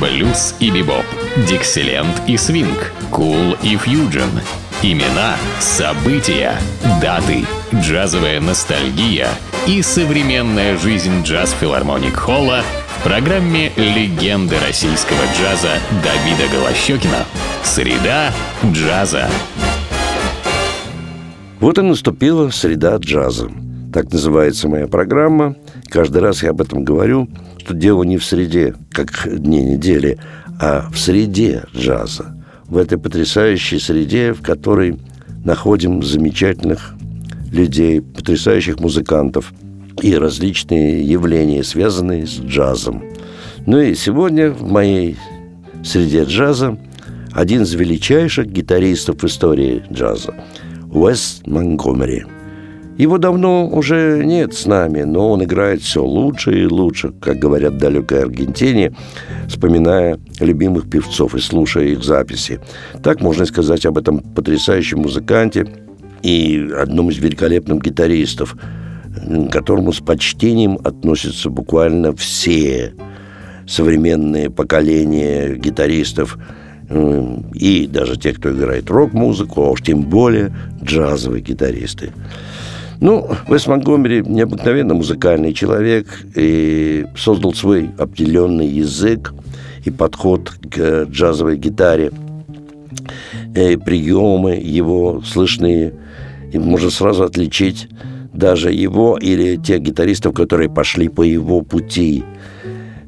блюз и бибоп, дикселент и свинг, кул и фьюджен. Имена, события, даты, джазовая ностальгия и современная жизнь джаз-филармоник Холла в программе «Легенды российского джаза» Давида Голощекина. Среда джаза. Вот и наступила среда джаза. Так называется моя программа. Каждый раз я об этом говорю, что дело не в среде, как дни недели, а в среде джаза. В этой потрясающей среде, в которой находим замечательных людей, потрясающих музыкантов и различные явления, связанные с джазом. Ну и сегодня в моей среде джаза один из величайших гитаристов истории джаза – Уэс Монгомери. Его давно уже нет с нами, но он играет все лучше и лучше, как говорят в далекой Аргентине, вспоминая любимых певцов и слушая их записи. Так можно сказать об этом потрясающем музыканте и одном из великолепных гитаристов, к которому с почтением относятся буквально все современные поколения гитаристов – и даже те, кто играет рок-музыку, а уж тем более джазовые гитаристы. Ну, Вес Монгомери необыкновенно музыкальный человек и создал свой определенный язык и подход к джазовой гитаре. И приемы его слышны, и можно сразу отличить даже его или тех гитаристов, которые пошли по его пути.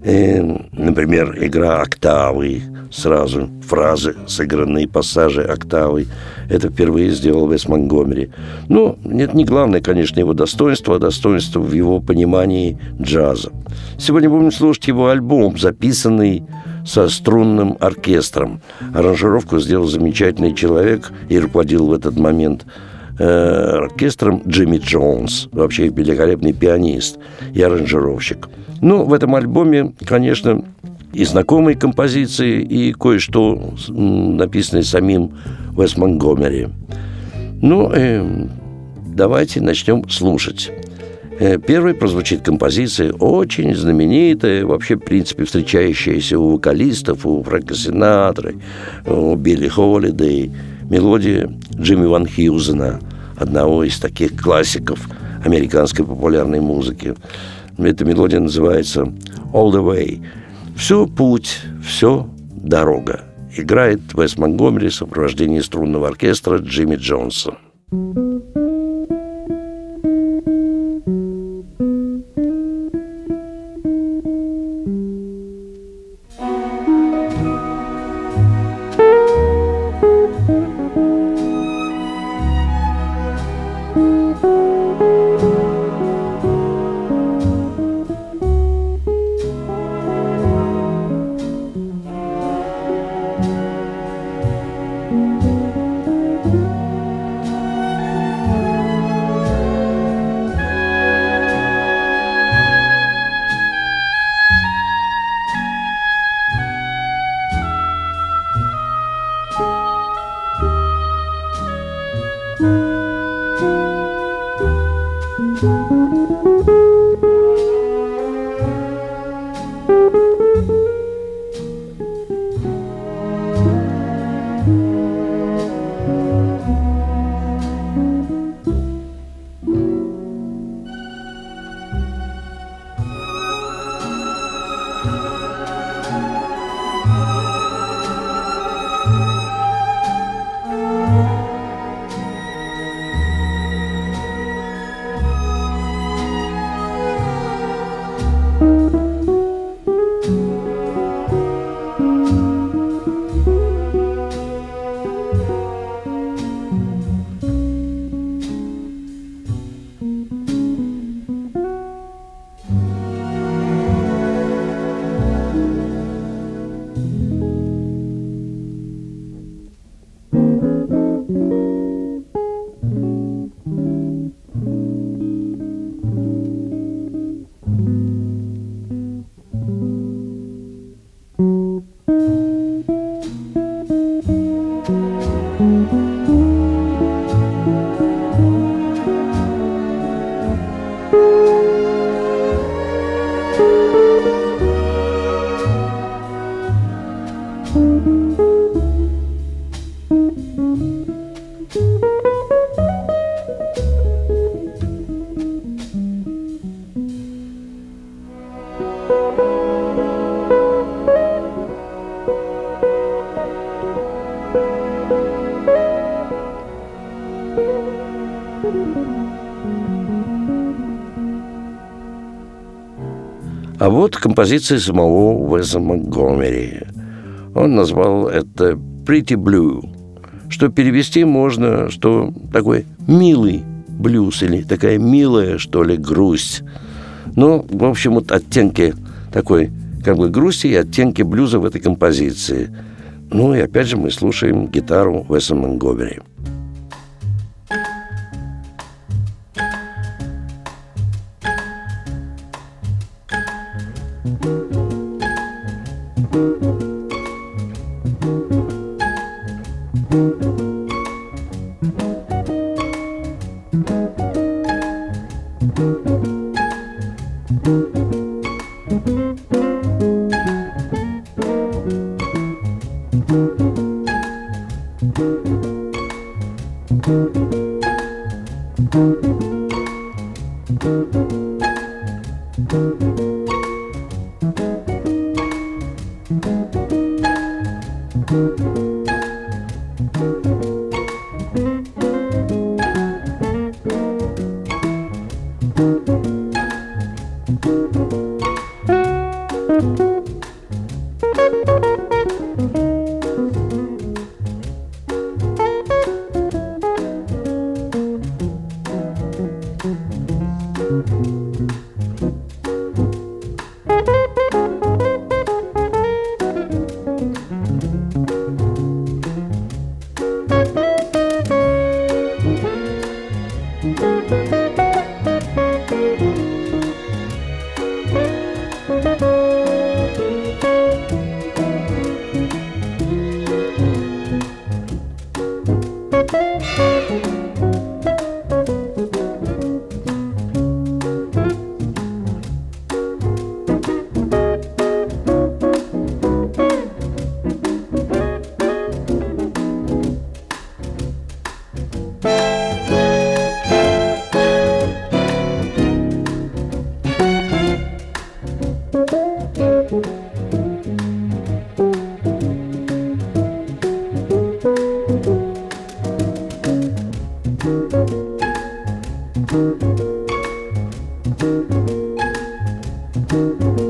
И, например, игра октавы – сразу фразы, сыгранные пассажи октавой. Это впервые сделал Вес Монгомери. Ну, нет, не главное, конечно, его достоинство, а достоинство в его понимании джаза. Сегодня будем слушать его альбом, записанный со струнным оркестром. Аранжировку сделал замечательный человек и руководил в этот момент э, оркестром Джимми Джонс, вообще великолепный пианист и аранжировщик. Ну, в этом альбоме, конечно, и знакомые композиции, и кое-что написанное самим Вес Монгомери. Ну, э, давайте начнем слушать. Э, первой прозвучит композиция очень знаменитая, вообще, в принципе, встречающаяся у вокалистов, у Фрэнка Синатры, у Билли Холидей, мелодия Джимми Ван Хьюзена, одного из таких классиков американской популярной музыки. Эта мелодия называется «All the Way», все путь, все дорога. Играет Вес Монгомери в сопровождении струнного оркестра Джимми Джонса. А вот композиция самого Уэса Монтгомери. Он назвал это «Pretty Blue», что перевести можно, что такой милый блюз или такая милая, что ли, грусть. Ну, в общем, вот оттенки такой как бы грусти и оттенки блюза в этой композиции. Ну и опять же мы слушаем гитару Уэса Монгомери. thank you.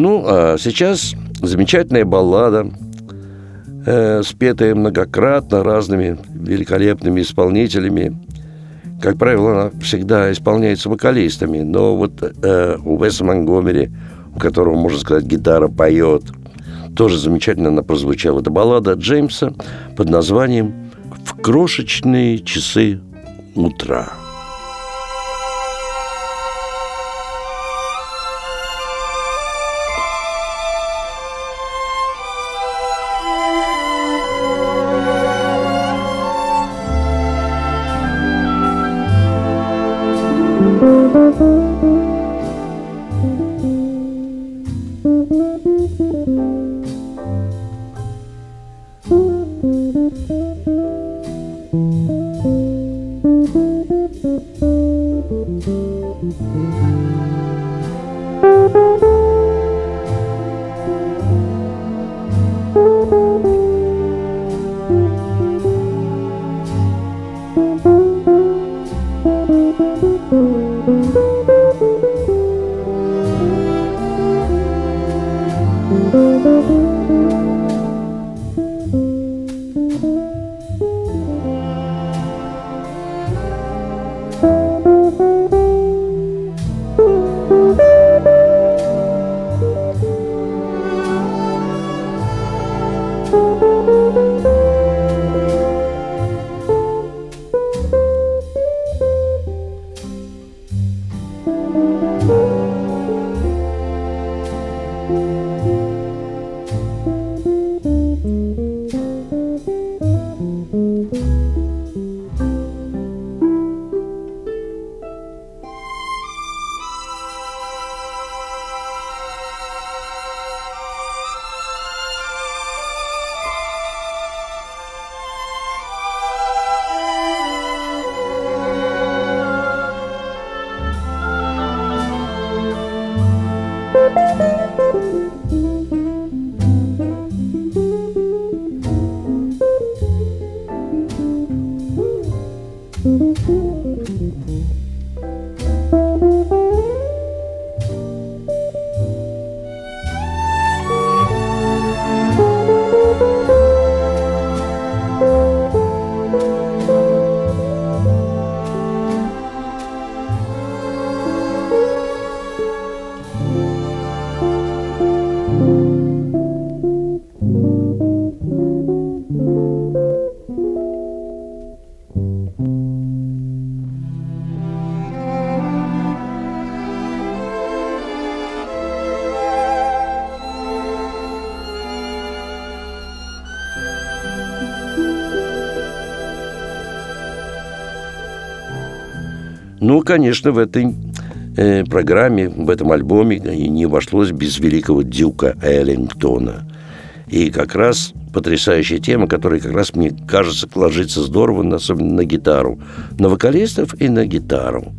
Ну, а сейчас замечательная баллада, э, спетая многократно разными великолепными исполнителями. Как правило, она всегда исполняется вокалистами, но вот э, у Веса Монгомери, у которого, можно сказать, гитара поет, тоже замечательно она прозвучала. Это баллада Джеймса под названием «В крошечные часы утра». Ну, конечно, в этой э, программе, в этом альбоме не обошлось без великого Дюка Эллингтона. И как раз потрясающая тема, которая как раз, мне кажется, ложится здорово, особенно на гитару, на вокалистов и на гитару.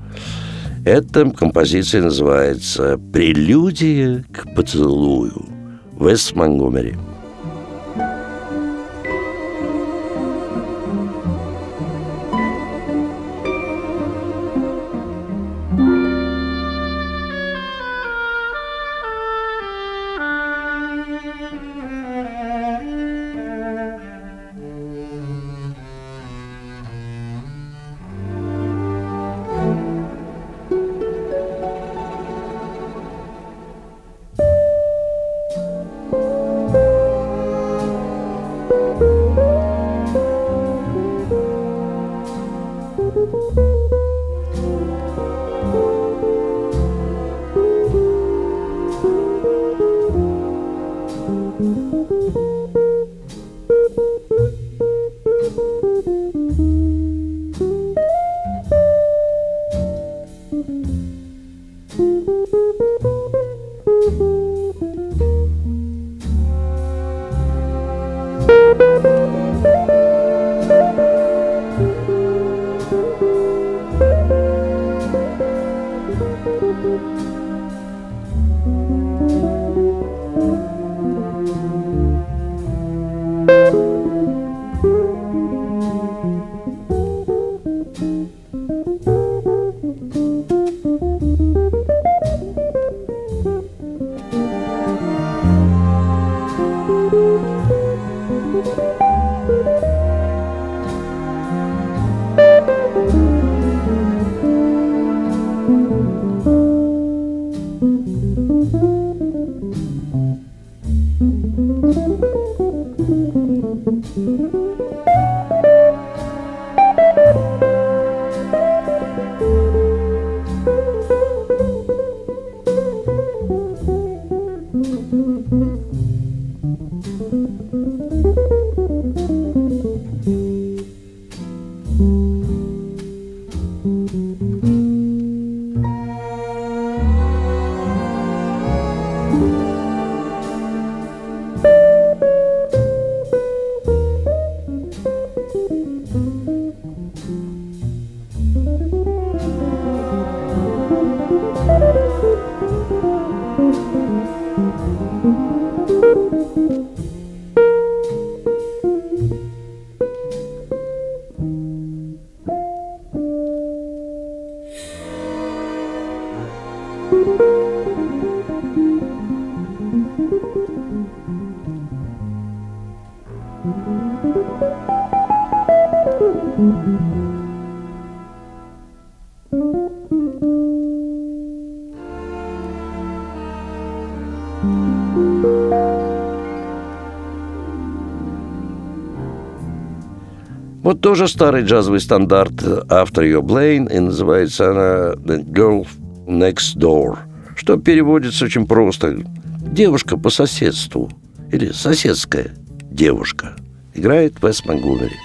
Эта композиция называется «Прелюдия к поцелую» Вес Монгомери. Вот тоже старый джазовый стандарт автор ее Блейн, и называется она «The Girl Next Door», что переводится очень просто «девушка по соседству» или «соседская девушка». Играет Вес Монгомери.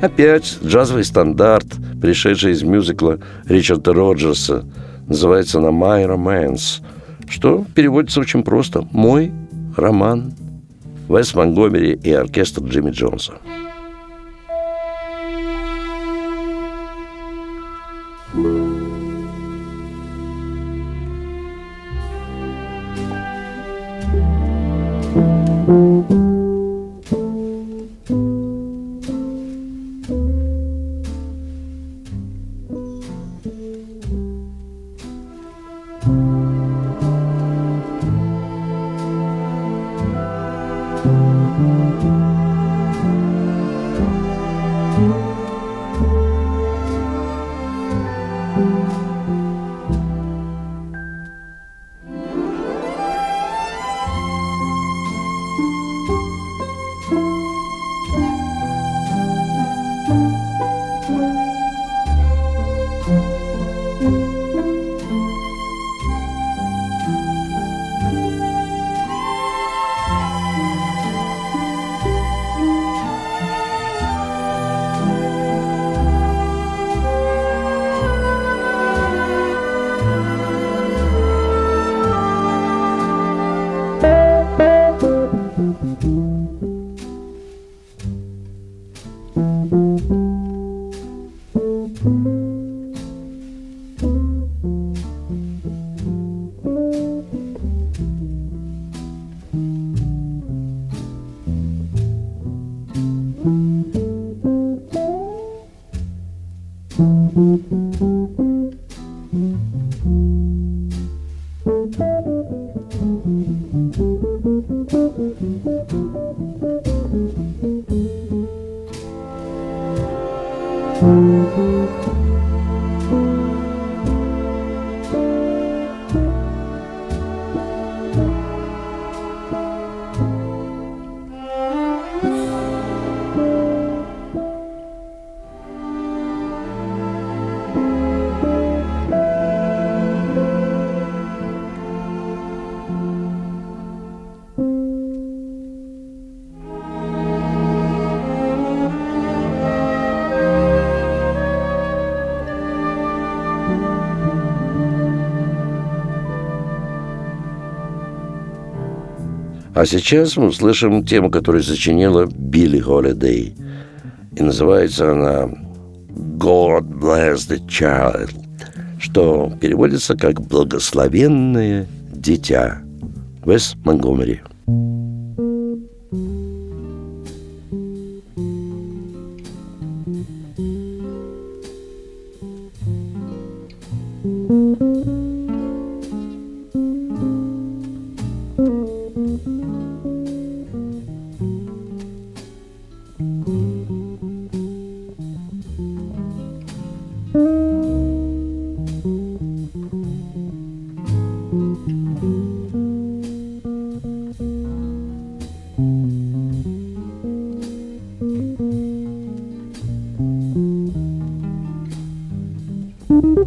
Опять джазовый стандарт, пришедший из мюзикла Ричарда Роджерса, называется она «My Romance», что переводится очень просто «Мой роман». Вес Монгомери и оркестр Джимми Джонса. А сейчас мы услышим тему, которую сочинила Билли Холидей. И называется она «God bless the child», что переводится как «благословенное дитя». Вес Монгомери. А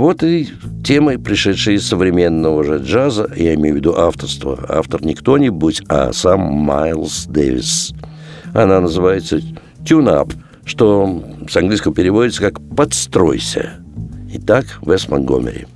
вот и темы, пришедшие из современного же джаза, я имею в виду авторство. Автор не кто-нибудь, а сам Майлз Дэвис. Она называется «Tune Up», что с английского переводится как «подстройся». Итак, Вес Монгомери.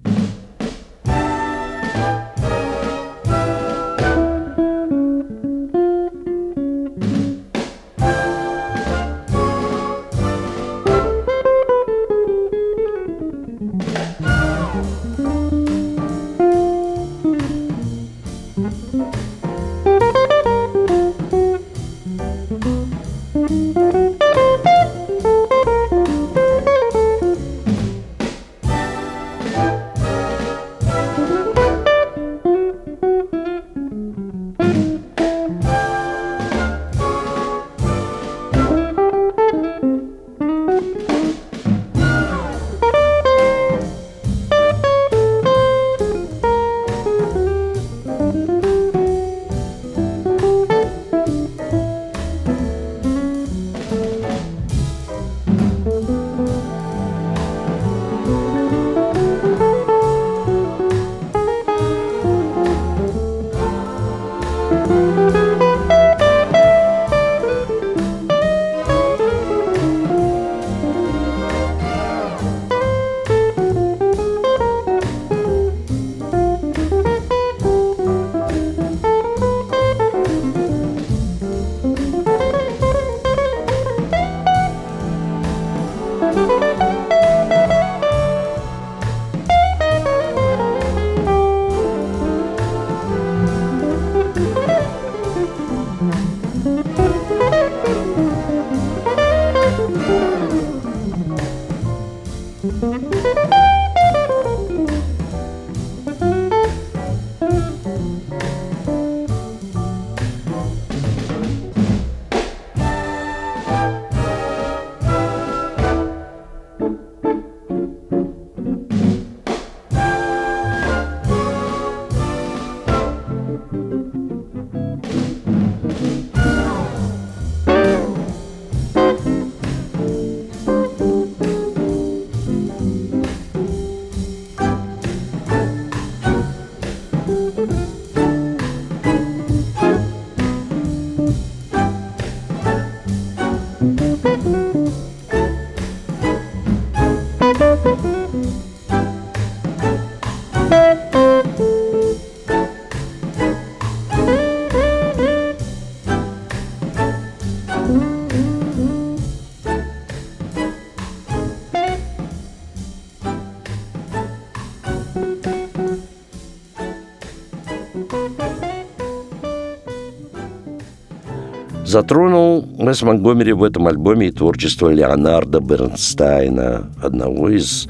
Затронул Вес Монгомери в этом альбоме и творчество Леонарда Бернстайна, одного из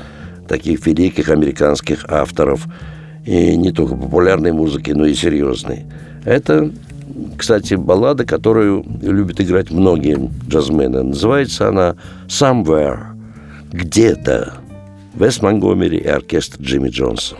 таких великих американских авторов, и не только популярной музыки, но и серьезной. Это, кстати, баллада, которую любят играть многие джазмены. Называется она «Somewhere», «Где-то». Вес Монгомери и оркестр Джимми Джонса.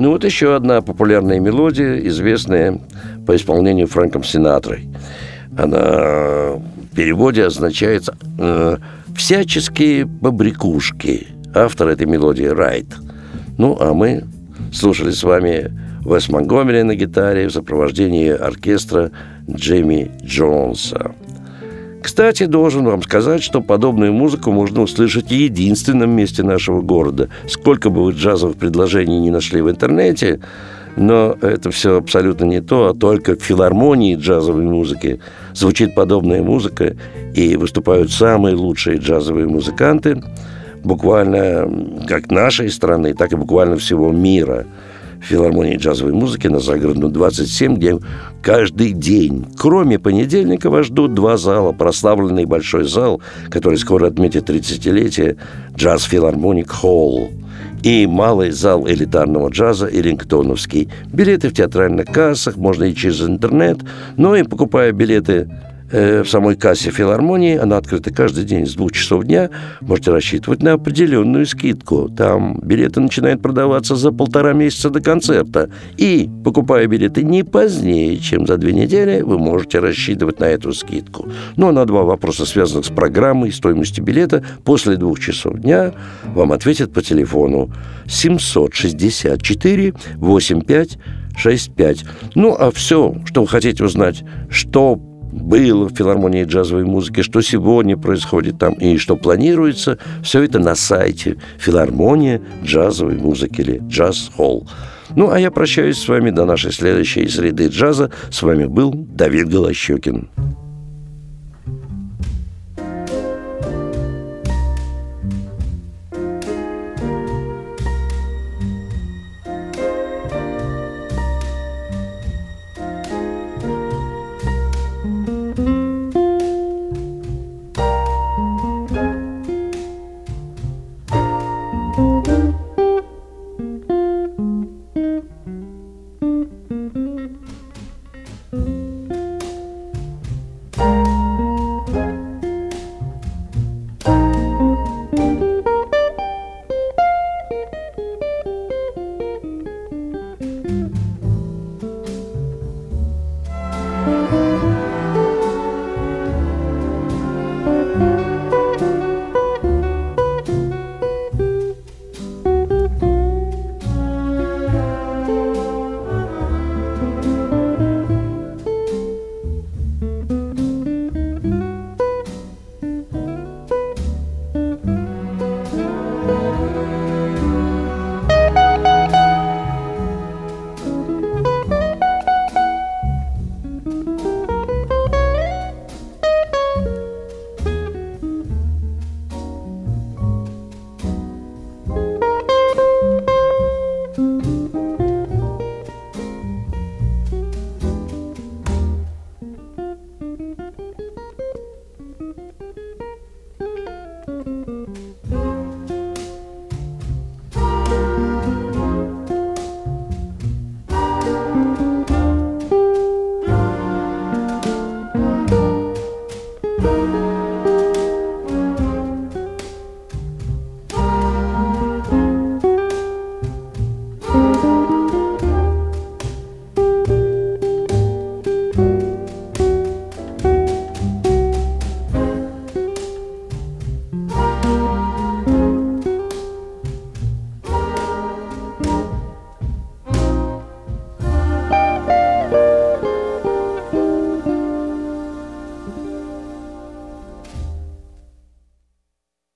Ну вот еще одна популярная мелодия, известная по исполнению Фрэнком Синатрой. Она в переводе означает э, «всяческие побрякушки». Автор этой мелодии Райт. Ну, а мы слушали с вами Вес Монгомери на гитаре в сопровождении оркестра Джейми Джонса. Кстати, должен вам сказать, что подобную музыку можно услышать в единственном месте нашего города. Сколько бы вы джазовых предложений не нашли в интернете, но это все абсолютно не то, а только в филармонии джазовой музыки звучит подобная музыка, и выступают самые лучшие джазовые музыканты, буквально как нашей страны, так и буквально всего мира – филармонии джазовой музыки на Загородную 27, где каждый день, кроме понедельника, вас ждут два зала. Прославленный большой зал, который скоро отметит 30-летие, джаз филармоник Холл и малый зал элитарного джаза Эрингтоновский. Билеты в театральных кассах, можно и через интернет, но и покупая билеты в самой кассе филармонии. Она открыта каждый день с двух часов дня. Можете рассчитывать на определенную скидку. Там билеты начинают продаваться за полтора месяца до концерта. И, покупая билеты не позднее, чем за две недели, вы можете рассчитывать на эту скидку. Ну, а на два вопроса, связанных с программой и стоимостью билета, после двух часов дня вам ответят по телефону 764 85 65. Ну, а все, что вы хотите узнать, что было в филармонии джазовой музыки, что сегодня происходит там и что планируется, все это на сайте филармония джазовой музыки или джаз холл. Ну, а я прощаюсь с вами до нашей следующей среды джаза. С вами был Давид Голощекин.